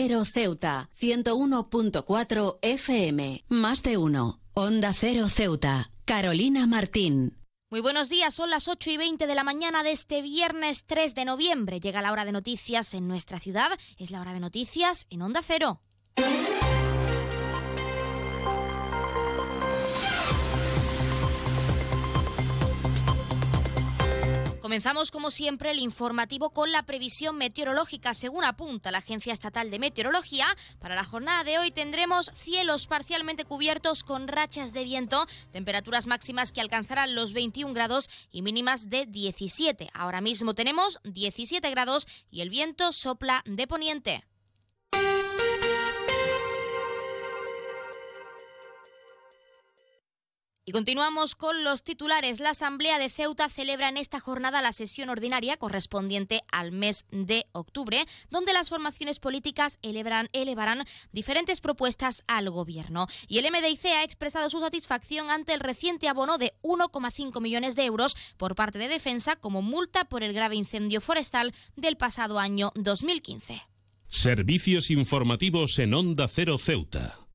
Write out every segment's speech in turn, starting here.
Cero Ceuta, 101.4 FM, más de uno. Onda Cero Ceuta, Carolina Martín. Muy buenos días, son las 8 y 20 de la mañana de este viernes 3 de noviembre. Llega la hora de noticias en nuestra ciudad, es la hora de noticias en Onda Cero. Comenzamos como siempre el informativo con la previsión meteorológica. Según apunta la Agencia Estatal de Meteorología, para la jornada de hoy tendremos cielos parcialmente cubiertos con rachas de viento, temperaturas máximas que alcanzarán los 21 grados y mínimas de 17. Ahora mismo tenemos 17 grados y el viento sopla de poniente. Y continuamos con los titulares. La Asamblea de Ceuta celebra en esta jornada la sesión ordinaria correspondiente al mes de octubre, donde las formaciones políticas elevarán, diferentes propuestas al Gobierno. Y el MDIC ha expresado su satisfacción ante el reciente abono de 1,5 millones de euros por parte de Defensa como multa por el grave incendio forestal del pasado año 2015. Servicios informativos en Onda Cero Ceuta.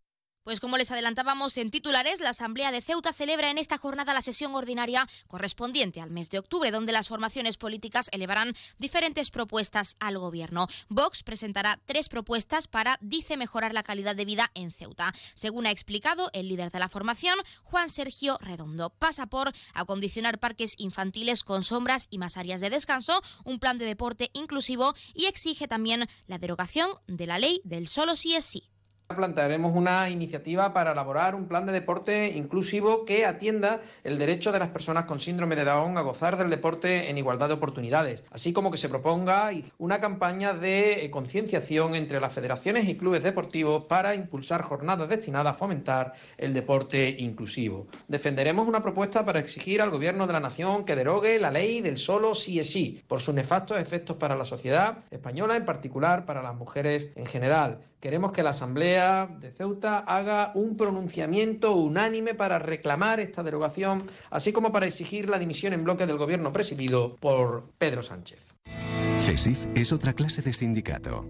Pues como les adelantábamos en titulares, la Asamblea de Ceuta celebra en esta jornada la sesión ordinaria correspondiente al mes de octubre, donde las formaciones políticas elevarán diferentes propuestas al Gobierno. Vox presentará tres propuestas para, dice, mejorar la calidad de vida en Ceuta. Según ha explicado el líder de la formación, Juan Sergio Redondo, pasa por acondicionar parques infantiles con sombras y más áreas de descanso, un plan de deporte inclusivo y exige también la derogación de la ley del solo sí es sí plantearemos una iniciativa para elaborar un plan de deporte inclusivo que atienda el derecho de las personas con síndrome de Down a gozar del deporte en igualdad de oportunidades, así como que se proponga una campaña de concienciación entre las federaciones y clubes deportivos para impulsar jornadas destinadas a fomentar el deporte inclusivo. Defenderemos una propuesta para exigir al Gobierno de la Nación que derogue la ley del solo sí es sí, por sus nefastos efectos para la sociedad española, en particular para las mujeres en general. Queremos que la Asamblea de Ceuta haga un pronunciamiento unánime para reclamar esta derogación, así como para exigir la dimisión en bloque del gobierno presidido por Pedro Sánchez. CESIF es otra clase de sindicato.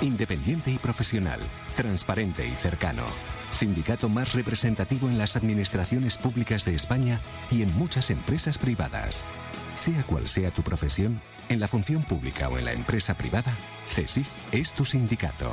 Independiente y profesional, transparente y cercano. Sindicato más representativo en las administraciones públicas de España y en muchas empresas privadas. Sea cual sea tu profesión, en la función pública o en la empresa privada, CESIF es tu sindicato.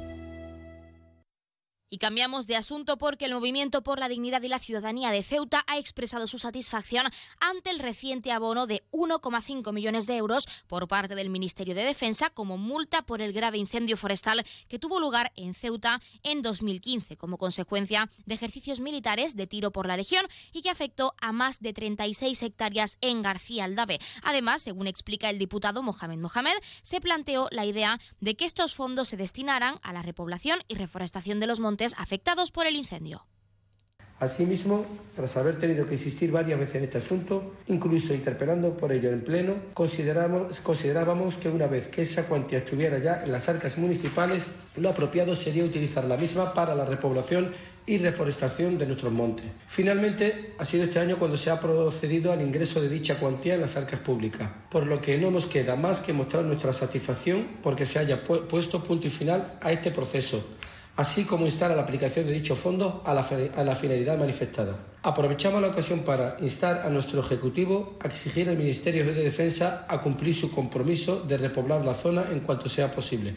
Y cambiamos de asunto porque el Movimiento por la Dignidad y la Ciudadanía de Ceuta ha expresado su satisfacción ante el reciente abono de 1,5 millones de euros por parte del Ministerio de Defensa como multa por el grave incendio forestal que tuvo lugar en Ceuta en 2015 como consecuencia de ejercicios militares de tiro por la Legión y que afectó a más de 36 hectáreas en García Aldave. Además, según explica el diputado Mohamed Mohamed, se planteó la idea de que estos fondos se destinaran a la repoblación y reforestación de los montes afectados por el incendio. Asimismo, tras haber tenido que insistir varias veces en este asunto, incluso interpelando por ello en pleno, considerábamos que una vez que esa cuantía estuviera ya en las arcas municipales, lo apropiado sería utilizar la misma para la repoblación y reforestación de nuestros montes. Finalmente, ha sido este año cuando se ha procedido al ingreso de dicha cuantía en las arcas públicas, por lo que no nos queda más que mostrar nuestra satisfacción porque se haya puesto punto y final a este proceso así como instar a la aplicación de dichos fondos a la, a la finalidad manifestada. Aprovechamos la ocasión para instar a nuestro Ejecutivo a exigir al Ministerio de Defensa a cumplir su compromiso de repoblar la zona en cuanto sea posible.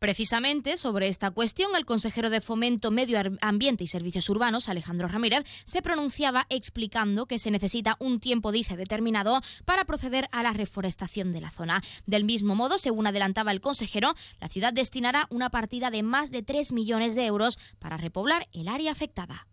Precisamente sobre esta cuestión, el consejero de Fomento, Medio Ambiente y Servicios Urbanos, Alejandro Ramírez, se pronunciaba explicando que se necesita un tiempo, dice, determinado para proceder a la reforestación de la zona. Del mismo modo, según adelantaba el consejero, la ciudad destinará una partida de más de 3 millones de euros para repoblar el área afectada.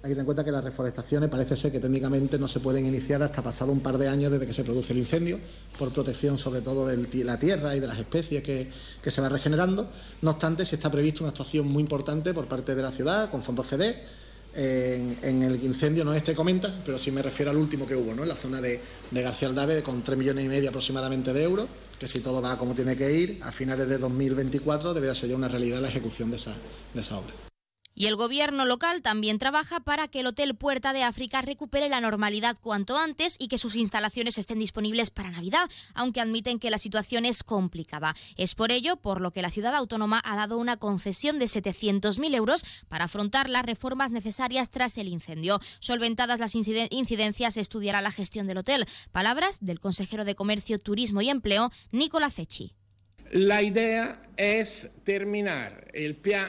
Hay que tener en cuenta que las reforestaciones parece ser que técnicamente no se pueden iniciar hasta pasado un par de años desde que se produce el incendio, por protección sobre todo de la tierra y de las especies que, se va regenerando. No obstante, sí está prevista una actuación muy importante por parte de la ciudad con fondos FEDER. En, el incendio no este comenta, pero sí me refiero al último que hubo, ¿no? en la zona de, García Aldave, con 3 millones y medio aproximadamente de euros, que si todo va como tiene que ir, a finales de 2024 debería ser ya una realidad la ejecución de esa, de esa obra. Y el gobierno local también trabaja para que el Hotel Puerta de África recupere la normalidad cuanto antes y que sus instalaciones estén disponibles para Navidad, aunque admiten que la situación es complicada. Es por ello por lo que la ciudad autónoma ha dado una concesión de 700.000 euros para afrontar las reformas necesarias tras el incendio. Solventadas las incidencias, estudiará la gestión del hotel. Palabras del consejero de Comercio, Turismo y Empleo, Nicolás Cecchi. La idea es terminar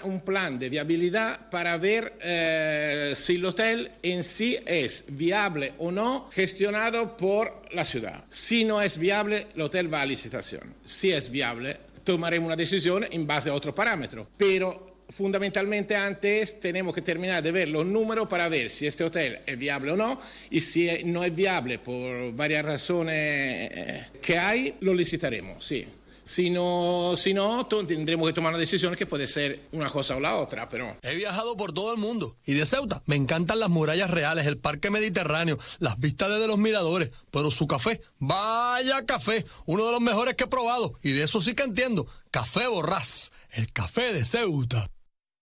un plan de viabilidad para ver eh, si el hotel en sí es viable o no gestionado por la ciudad. Si no es viable, el hotel va a licitación. Si es viable, tomaremos una decisión en base a otro parámetro. Pero fundamentalmente antes tenemos que terminar de ver los números para ver si este hotel es viable o no y si no es viable por varias razones eh, que hay, lo licitaremos, sí. Si no, si no, tendremos que tomar una decisión que puede ser una cosa o la otra, pero... He viajado por todo el mundo y de Ceuta me encantan las murallas reales, el parque mediterráneo, las vistas desde los miradores, pero su café, vaya café, uno de los mejores que he probado y de eso sí que entiendo, Café Borrás, el café de Ceuta.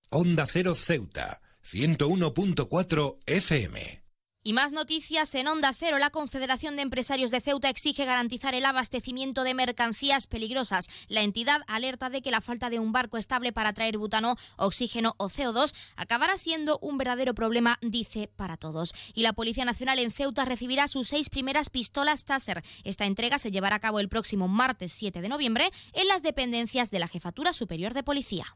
Onda Cero Ceuta, 101.4 FM. Y más noticias en Onda Cero. La Confederación de Empresarios de Ceuta exige garantizar el abastecimiento de mercancías peligrosas. La entidad alerta de que la falta de un barco estable para traer butano, oxígeno o CO2 acabará siendo un verdadero problema, dice, para todos. Y la Policía Nacional en Ceuta recibirá sus seis primeras pistolas Taser. Esta entrega se llevará a cabo el próximo martes 7 de noviembre en las dependencias de la Jefatura Superior de Policía.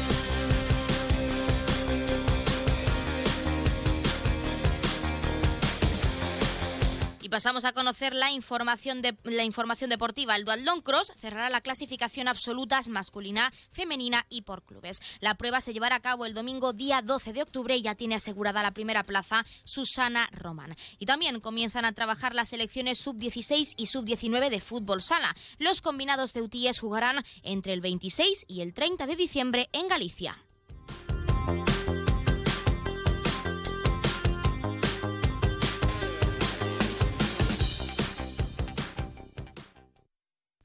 pasamos a conocer la información, de, la información deportiva. El Dualdón Cross cerrará la clasificación absolutas masculina, femenina y por clubes. La prueba se llevará a cabo el domingo día 12 de octubre y ya tiene asegurada la primera plaza Susana Román. Y también comienzan a trabajar las selecciones sub-16 y sub-19 de fútbol sala. Los combinados de UTIES jugarán entre el 26 y el 30 de diciembre en Galicia.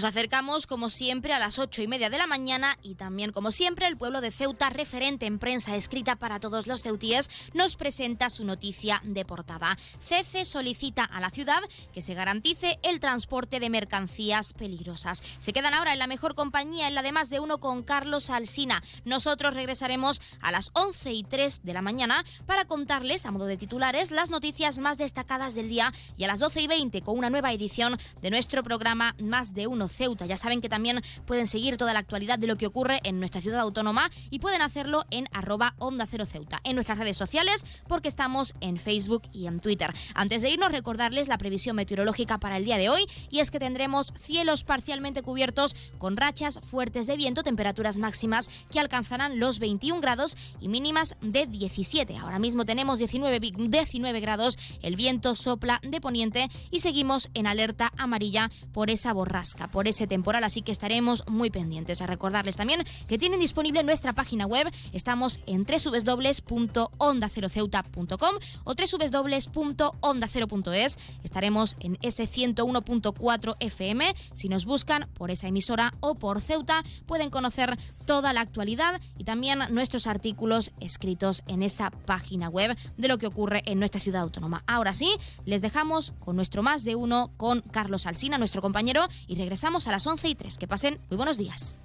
Nos acercamos, como siempre, a las ocho y media de la mañana y también, como siempre, el pueblo de Ceuta, referente en prensa escrita para todos los ceutíes, nos presenta su noticia de portada. CECE solicita a la ciudad que se garantice el transporte de mercancías peligrosas. Se quedan ahora en la mejor compañía, en la de más de uno con Carlos Alsina. Nosotros regresaremos a las once y tres de la mañana para contarles, a modo de titulares, las noticias más destacadas del día y a las doce y veinte con una nueva edición de nuestro programa Más de uno Ceuta. Ya saben que también pueden seguir toda la actualidad de lo que ocurre en nuestra ciudad autónoma y pueden hacerlo en arroba Onda Cero Ceuta, en nuestras redes sociales, porque estamos en Facebook y en Twitter. Antes de irnos, recordarles la previsión meteorológica para el día de hoy y es que tendremos cielos parcialmente cubiertos con rachas fuertes de viento, temperaturas máximas que alcanzarán los 21 grados y mínimas de 17. Ahora mismo tenemos 19, 19 grados, el viento sopla de poniente y seguimos en alerta amarilla por esa borrasca por ese temporal, así que estaremos muy pendientes. A recordarles también que tienen disponible nuestra página web, estamos en www.ondaceroceuta.com o www.onda0.es. Estaremos en ese 101.4 FM. Si nos buscan por esa emisora o por Ceuta, pueden conocer toda la actualidad y también nuestros artículos escritos en esa página web de lo que ocurre en nuestra ciudad autónoma. Ahora sí, les dejamos con nuestro más de uno con Carlos Alsina, nuestro compañero, y regresamos a las 11 y 3. Que pasen muy buenos días.